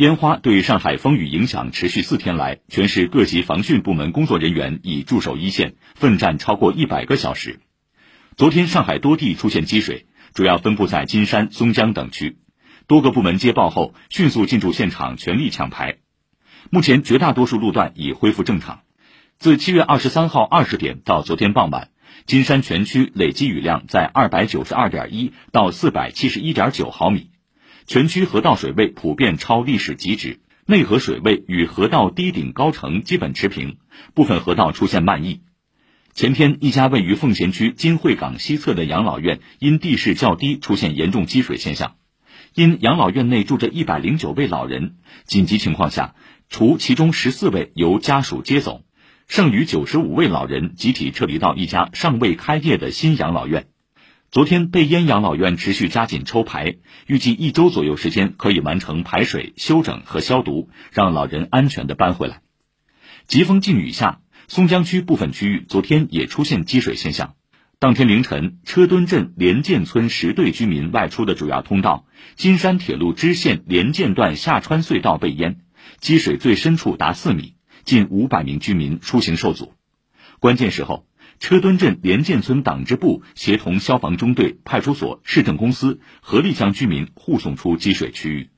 烟花对上海风雨影响持续四天来，全市各级防汛部门工作人员已驻守一线，奋战超过一百个小时。昨天，上海多地出现积水，主要分布在金山、松江等区。多个部门接报后，迅速进驻现场，全力抢排。目前，绝大多数路段已恢复正常。自七月二十三号二十点到昨天傍晚，金山全区累计雨量在二百九十二点一到四百七十一点九毫米。全区河道水位普遍超历史极值，内河水位与河道堤顶高程基本持平，部分河道出现漫溢。前天，一家位于奉贤区金汇港西侧的养老院因地势较低出现严重积水现象，因养老院内住着一百零九位老人，紧急情况下，除其中十四位由家属接走，剩余九十五位老人集体撤离到一家尚未开业的新养老院。昨天，被烟养老院持续加紧抽排，预计一周左右时间可以完成排水、修整和消毒，让老人安全的搬回来。疾风劲雨下，松江区部分区域昨天也出现积水现象。当天凌晨，车墩镇联建村十队居民外出的主要通道金山铁路支线联建段下穿隧道被淹，积水最深处达四米，近五百名居民出行受阻。关键时候。车墩镇联建村党支部协同消防中队、派出所、市政公司合力将居民护送出积水区域。